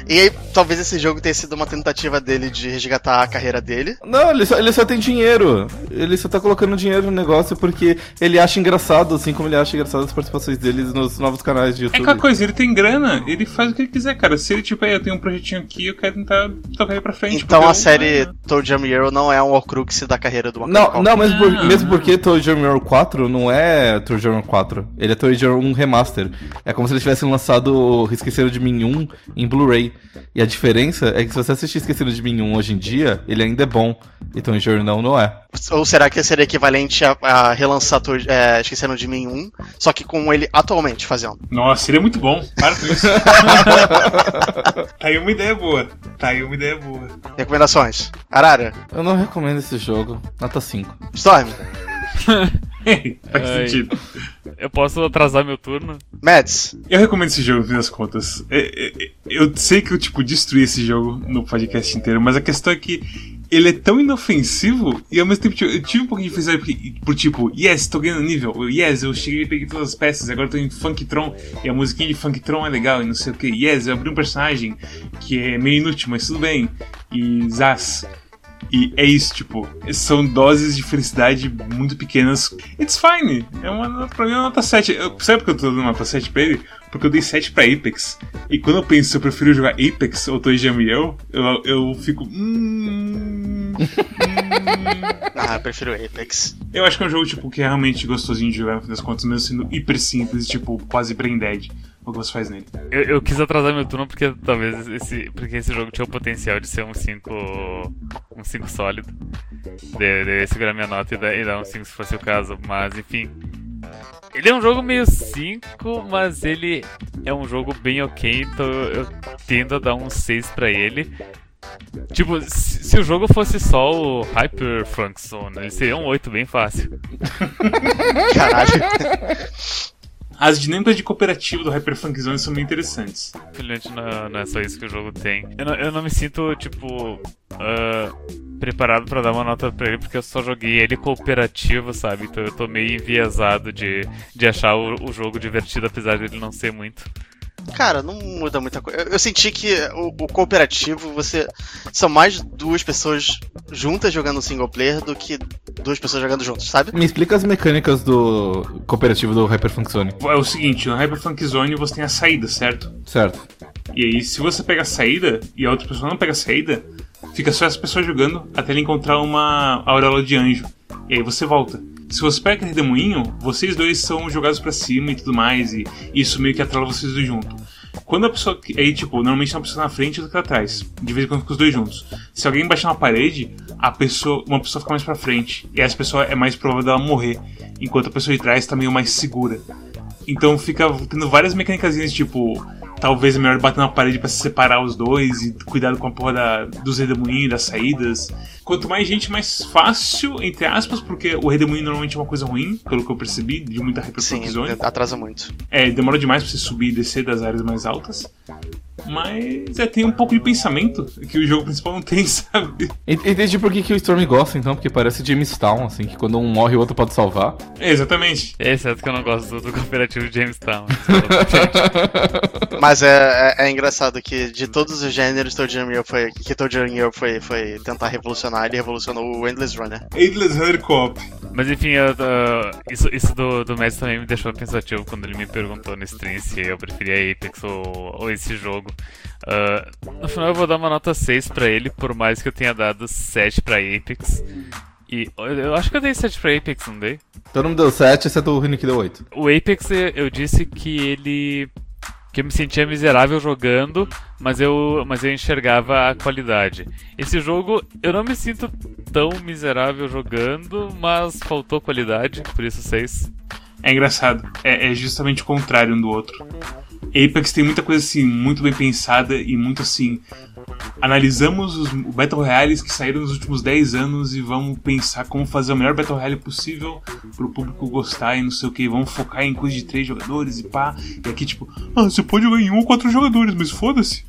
E aí, talvez esse jogo tenha sido uma tentativa dele de resgatar a carreira dele. Não, ele só, ele só tem dinheiro. Ele só tá colocando dinheiro no negócio porque ele acha engraçado, assim como ele acha engraçado as participações dele nos novos canais de É YouTube. aquela coisa, ele tem grana, ele faz o que ele quiser, cara. Se ele, tipo, aí, eu tenho um projetinho aqui, eu quero tentar tocar ele pra frente. Então a série Toe Jam Earl não é um Horcrux da carreira do Macaulay Não, Culkin. não, mas por- Ah. mesmo porque Toy Journal 4 não é Toy Journal 4. Ele é Toy Journal 1 Remaster. É como se eles tivessem lançado o Esqueceram de Mim 1 em Blu-ray. E a diferença é que se você assistir Esqueceram de Mim 1 hoje em dia, ele ainda é bom. E Toy Journal não é. Ou será que seria equivalente a, a relançar é, Esqueceram de Mim 1, só que com ele atualmente fazendo? Nossa, seria muito bom. Para com isso. tá aí uma ideia boa. Tá aí uma ideia boa. Recomendações. Arara, Eu não recomendo esse jogo. Nota 5. Storm, Faz Ai. sentido. Eu posso atrasar meu turno? Mads, Eu recomendo esse jogo, no fim das contas. É, é, é, Eu sei que eu, tipo, destruí esse jogo no podcast inteiro, mas a questão é que ele é tão inofensivo e ao mesmo tempo tipo, eu tive um pouquinho de felicidade por tipo, yes, tô ganhando nível, yes, eu cheguei e peguei todas as peças, agora tô em Funktron e a musiquinha de Funktron é legal e não sei o que, yes, eu abri um personagem que é meio inútil, mas tudo bem, e zaz. E é isso, tipo, são doses de felicidade muito pequenas. It's fine. É uma, pra mim é uma nota 7. Eu, sabe por que eu tô dando nota 7 pra ele? Porque eu dei 7 pra Apex. E quando eu penso se eu prefiro jogar Apex ou Toy Jam eu, eu, eu fico. Hum, hum. eu prefiro Apex. Eu acho que é um jogo tipo, que é realmente gostosinho de jogar, no fim das contas, mesmo sendo hiper simples, tipo, quase brain dead. O que você faz nele. Eu, eu quis atrasar meu turno porque talvez esse. Porque esse jogo tinha o potencial de ser um 5. Um 5 sólido. De, de segurar minha nota e dar, e dar um 5 se fosse o caso. Mas enfim. Ele é um jogo meio 5, mas ele é um jogo bem ok, então eu tendo a dar um 6 pra ele. Tipo, se, se o jogo fosse só o Hyper Funk Zone, ele seria um 8 bem fácil. Caralho. As dinâmicas de cooperativo do Hyper Funk Zone são bem interessantes. Infelizmente não, não é só isso que o jogo tem. Eu não, eu não me sinto, tipo, ah, preparado pra dar uma nota pra ele, porque eu só joguei ele cooperativo, sabe? Então eu tô meio enviesado de, de achar o, o jogo divertido, apesar de ele não ser muito. Cara, não muda muita coisa. Eu, eu senti que o, o cooperativo, você. São mais duas pessoas juntas jogando single player do que duas pessoas jogando juntas, sabe? Me explica as mecânicas do cooperativo do Hyperfunk Zone. É o seguinte, no Hyper Funk Zone você tem a saída, certo? Certo. E aí, se você pega a saída e a outra pessoa não pega a saída, fica só essa pessoa jogando até ele encontrar uma auréola de anjo. E aí você volta. Se você pega redemoinho, vocês dois são jogados para cima e tudo mais, e isso meio que atrela vocês dois junto. Quando a pessoa. Aí, tipo, normalmente tem uma pessoa na frente e outra atrás. De vez em quando fica os dois juntos. Se alguém baixar na parede, a pessoa. Uma pessoa fica mais pra frente. E essa pessoa é mais provável dela morrer. Enquanto a pessoa de trás tá meio mais segura. Então fica tendo várias mecânicas, tipo, talvez é melhor bater na parede para se separar os dois e cuidado com a porra da, dos redemoinhos, das saídas. Quanto mais gente, mais fácil, entre aspas, porque o redemoinho normalmente é uma coisa ruim, pelo que eu percebi, de muita repercussão Sim, atrasa muito. É, demora demais pra você subir e descer das áreas mais altas. Mas é, tem um pouco de pensamento que o jogo principal não tem, sabe? Entendi por que, que o Storm gosta, então, porque parece Jamestown, assim, que quando um morre o outro pode salvar. É, exatamente. É certo que eu não gosto do, do cooperativo Jamestown. Mas é, é, é, engraçado que de todos os gêneros foi, que Toad Hero foi, foi tentar revolucionar, ele revolucionou o Endless Runner. Endless Runner Co-op. Mas enfim, eu, uh, isso, isso do, do Messi também me deixou pensativo quando ele me perguntou no stream se eu preferia Apex ou, ou esse jogo. Uh, no final eu vou dar uma nota 6 pra ele, por mais que eu tenha dado 7 pra Apex. E eu acho que eu dei 7 pra Apex, não dei? Todo mundo deu 7, exceto o Rino que deu 8. O Apex eu disse que ele. que eu me sentia miserável jogando, mas eu, mas eu enxergava a qualidade. Esse jogo eu não me sinto tão miserável jogando, mas faltou qualidade, por isso 6. É engraçado, é, é justamente o contrário um do outro. Apex tem muita coisa assim, muito bem pensada e muito assim. Analisamos os Battle Royales que saíram nos últimos 10 anos e vamos pensar como fazer o melhor Battle Royale possível pro público gostar e não sei o que. Vamos focar em coisa de 3 jogadores e pá. E aqui, tipo, ah, você pode jogar em 1 ou 4 jogadores, mas foda-se.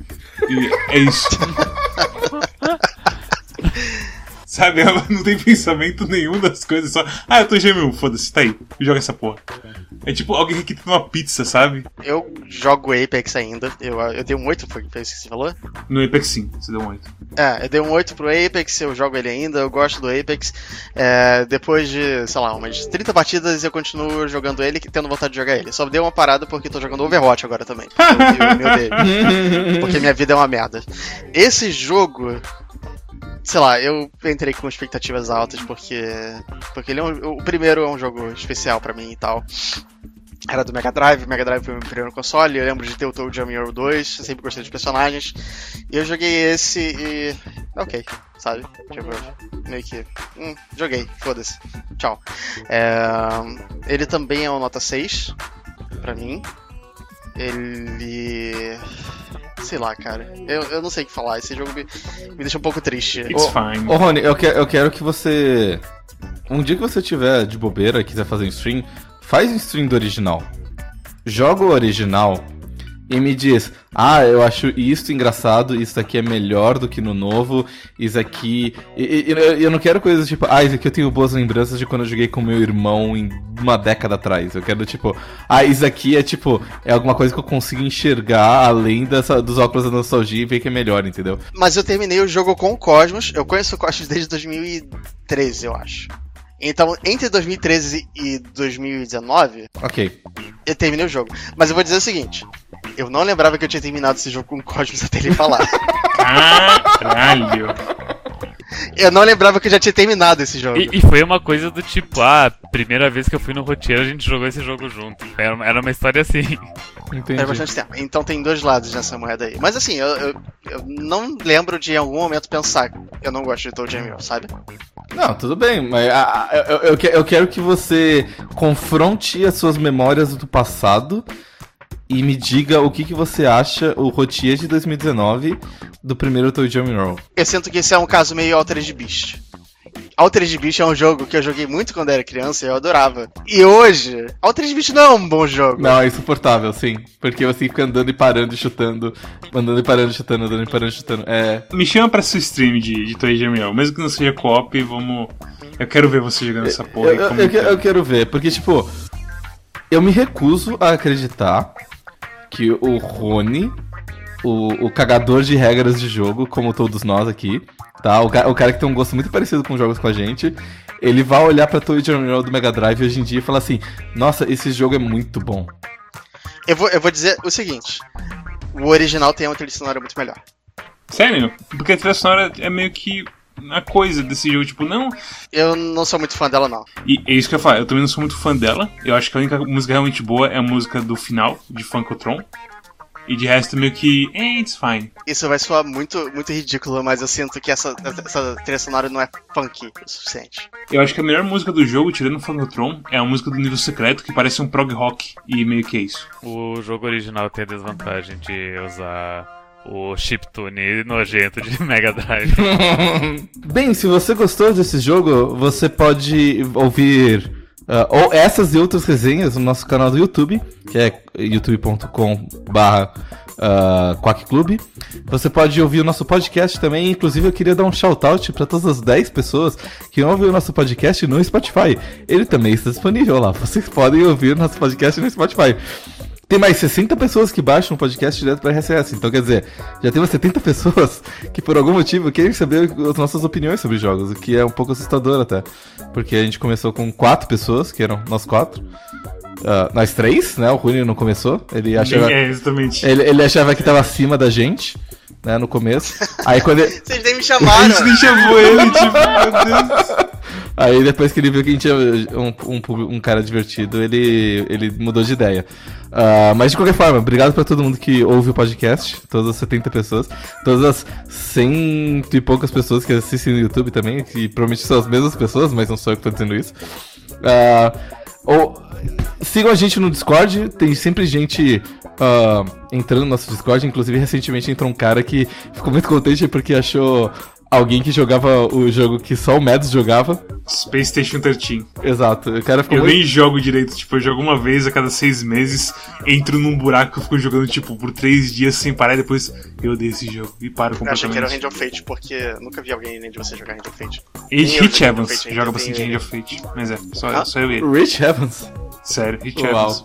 E é isso. Sabe, não tem pensamento nenhum das coisas, só. Ah, eu tô gêmeo, foda-se, tá aí, joga essa porra. É tipo alguém que tem uma pizza, sabe? Eu jogo Apex ainda. Eu, eu dei um 8, foi isso que você falou? No Apex sim, você deu um 8. É, eu dei um 8 pro Apex, eu jogo ele ainda, eu gosto do Apex. É, depois de, sei lá, umas 30 partidas eu continuo jogando ele, tendo vontade de jogar ele. Só dei uma parada porque tô jogando Overwatch agora também. Porque, porque minha vida é uma merda. Esse jogo, sei lá, eu entrei com expectativas altas porque porque ele é um, o primeiro é um jogo especial para mim e tal. Era do Mega Drive, Mega Drive foi meu primeiro console, eu lembro de ter o Toad Jam Hero 2, eu sempre gostei dos personagens. E eu joguei esse e. Ok, sabe? Tipo, meio que. Hum, joguei, foda-se. Tchau. É... Ele também é um nota 6 pra mim. Ele sei lá, cara. Eu, eu não sei o que falar. Esse jogo me, me deixa um pouco triste. It's fine. Ô, Rony, eu, que, eu quero que você. Um dia que você tiver de bobeira e quiser fazer um stream, faz um stream do original. Joga o original e me diz: Ah, eu acho isso engraçado, isso aqui é melhor do que no novo, isso aqui. E, e, eu não quero coisas tipo, ah, isso aqui eu tenho boas lembranças de quando eu joguei com meu irmão em uma década atrás. Eu quero, tipo, ah, isso aqui é tipo, é alguma coisa que eu consigo enxergar além dessa, dos óculos da nostalgia e ver que é melhor, entendeu? Mas eu terminei o jogo com o Cosmos, eu conheço o Cosmos desde 2013, eu acho. Então, entre 2013 e 2019. Ok. Eu terminei o jogo. Mas eu vou dizer o seguinte: eu não lembrava que eu tinha terminado esse jogo com o Cosmos até ele falar. Caralho! Eu não lembrava que eu já tinha terminado esse jogo. E, e, foi uma coisa do tipo, ah, primeira vez que eu fui no roteiro a gente jogou esse jogo junto. Era, era uma história assim. Entendi. É bastante tempo. Então tem dois lados nessa moeda aí. Mas assim, eu, eu, eu não lembro de em algum momento pensar eu não gosto de Toad Jam sabe? Não, tudo bem, mas a, a, eu, eu, eu quero que você confronte as suas memórias do passado e me diga o que, que você acha o Rotier de 2019 do primeiro Toy Jam Roll. Eu sinto que esse é um caso meio Altered Beast. Altered Beast é um jogo que eu joguei muito quando era criança e eu adorava. E hoje, Altered Beast não é um bom jogo. Não, é insuportável, sim. Porque você fica andando e parando e chutando, andando e parando e chutando, andando e parando e chutando. É. Me chama pra sua stream de, de Toy Jam Roll. Mesmo que não seja co-op, vamos... Eu quero ver você jogando essa porra. Eu, eu, eu, eu quero ver, porque, tipo... Eu me recuso a acreditar que o Rony, o, o cagador de regras de jogo, como todos nós aqui, tá? O, o cara que tem um gosto muito parecido com jogos com a gente, ele vai olhar pra Toy Journal do Mega Drive hoje em dia e falar assim: Nossa, esse jogo é muito bom. Eu vou, eu vou dizer o seguinte: o original tem uma trilha sonora muito melhor. Sério? Porque a trilha sonora é meio que a coisa desse jogo, tipo, não. Eu não sou muito fã dela, não. E é isso que eu ia falar, eu também não sou muito fã dela. Eu acho que a única música realmente boa é a música do final, de Funkotron. E de resto, meio que. Eh, it's fine. Isso vai soar muito, muito ridículo, mas eu sinto que essa, essa trilha sonora não é funk o suficiente. Eu acho que a melhor música do jogo, tirando o Funkotron, é a música do nível secreto, que parece um prog rock. E meio que é isso. O jogo original tem a desvantagem de usar o chiptune nojento de Mega Drive. Bem, se você gostou desse jogo, você pode ouvir uh, ou essas e outras resenhas no nosso canal do YouTube, que é youtube.com/barra Quack Club. Você pode ouvir o nosso podcast também. Inclusive, eu queria dar um shout-out para todas as 10 pessoas que ouvem o nosso podcast no Spotify. Ele também está disponível lá. Vocês podem ouvir o nosso podcast no Spotify. Tem mais 60 pessoas que baixam o podcast direto para RSS. Então, quer dizer, já temos 70 pessoas que, por algum motivo, querem saber as nossas opiniões sobre jogos, o que é um pouco assustador até. Porque a gente começou com quatro pessoas, que eram nós quatro. Uh, nós três, né? O Rui não começou. Ele achava, É, exatamente. ele, ele achava que tava acima da gente, né? No começo. Aí quando ele, Vocês nem me A chamaram. gente nem chamou ele, tipo, meu Deus. Aí depois que ele viu que a gente tinha um, um, um cara divertido, ele, ele mudou de ideia. Ah, mas de qualquer forma, obrigado pra todo mundo que ouve o podcast, todas as 70 pessoas, todas as cento e poucas pessoas que assistem no YouTube também, que provavelmente são as mesmas pessoas, mas não sou eu que tô dizendo isso. Ah, ou, sigam a gente no Discord, tem sempre gente ah, entrando no nosso Discord, inclusive recentemente entrou um cara que ficou muito contente porque achou alguém que jogava o jogo que só o Mads jogava. Space Station 13. Exato, o cara ficou Eu muito... nem jogo direito, tipo, eu jogo uma vez a cada seis meses, entro num buraco, fico jogando, tipo, por três dias sem parar e depois eu odeio esse jogo e paro Eu achei que era o completamente. Hand of Fate, porque nunca vi alguém nem de você jogar Hand of Fate. E Nem joguei Evans Hand Fate, joga bastante. Hand of Fate, mas é, só, Ah? só eu e ele. Rich Evans. Sério, Hit Uau. Evans.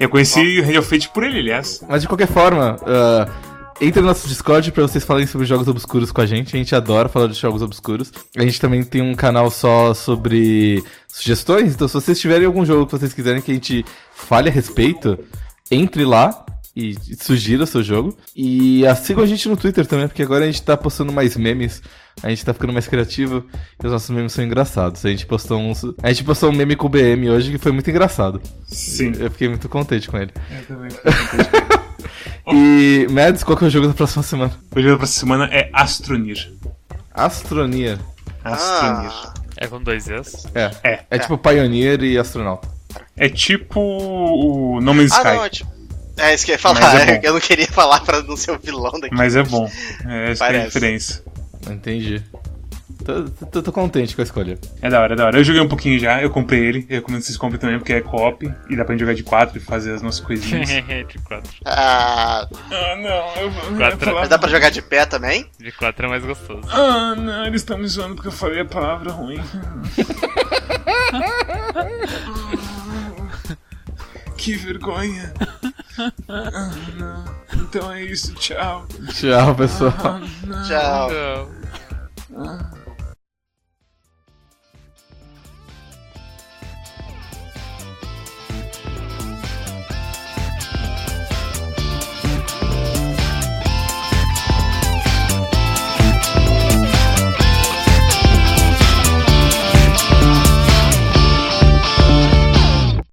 Eu conheci Hand of Fate por ele, aliás. Mas de qualquer forma, ah, entre no nosso Discord pra vocês falarem sobre jogos obscuros com a gente. A gente adora falar de jogos obscuros. A gente também tem um canal só sobre sugestões. Então, se vocês tiverem algum jogo que vocês quiserem que a gente fale a respeito, entre lá e sugira o seu jogo. E ah, sigam a gente no Twitter também, porque agora a gente tá postando mais memes. A gente tá ficando mais criativo e os nossos memes são engraçados. A gente postou um, a gente postou um meme com o BM hoje que foi muito engraçado. Sim. Eu fiquei muito contente com ele. Eu também. E, Mads, qual que é o jogo da próxima semana? O jogo pra essa semana é Astronir. Astronia. Astronir. Ah, É com dois S? É. É. É tipo Pioneer e Astronauta. É tipo o No Man's ah Sky. não, é tipo... É isso que eu ia falar, é eu não queria falar pra não ser o vilão daqui. Mas é bom. É, essa que é a diferença. Entendi. Tô, tô, tô contente com a escolha. É da hora, é da hora. Eu joguei um pouquinho já, eu comprei ele. Eu recomendo que vocês comprem também, porque é co-op. E dá pra gente jogar de quatro e fazer as nossas coisinhas. de quatro. Ah, ah, não, eu vou Quatro. falar. mas dá pra jogar de pé também? De quatro é mais gostoso. Ah, não, eles estão me zoando porque eu falei a palavra ruim. que vergonha. Ah, não. Então é isso, tchau. Tchau, pessoal. Ah, não. Tchau. Não. Ah.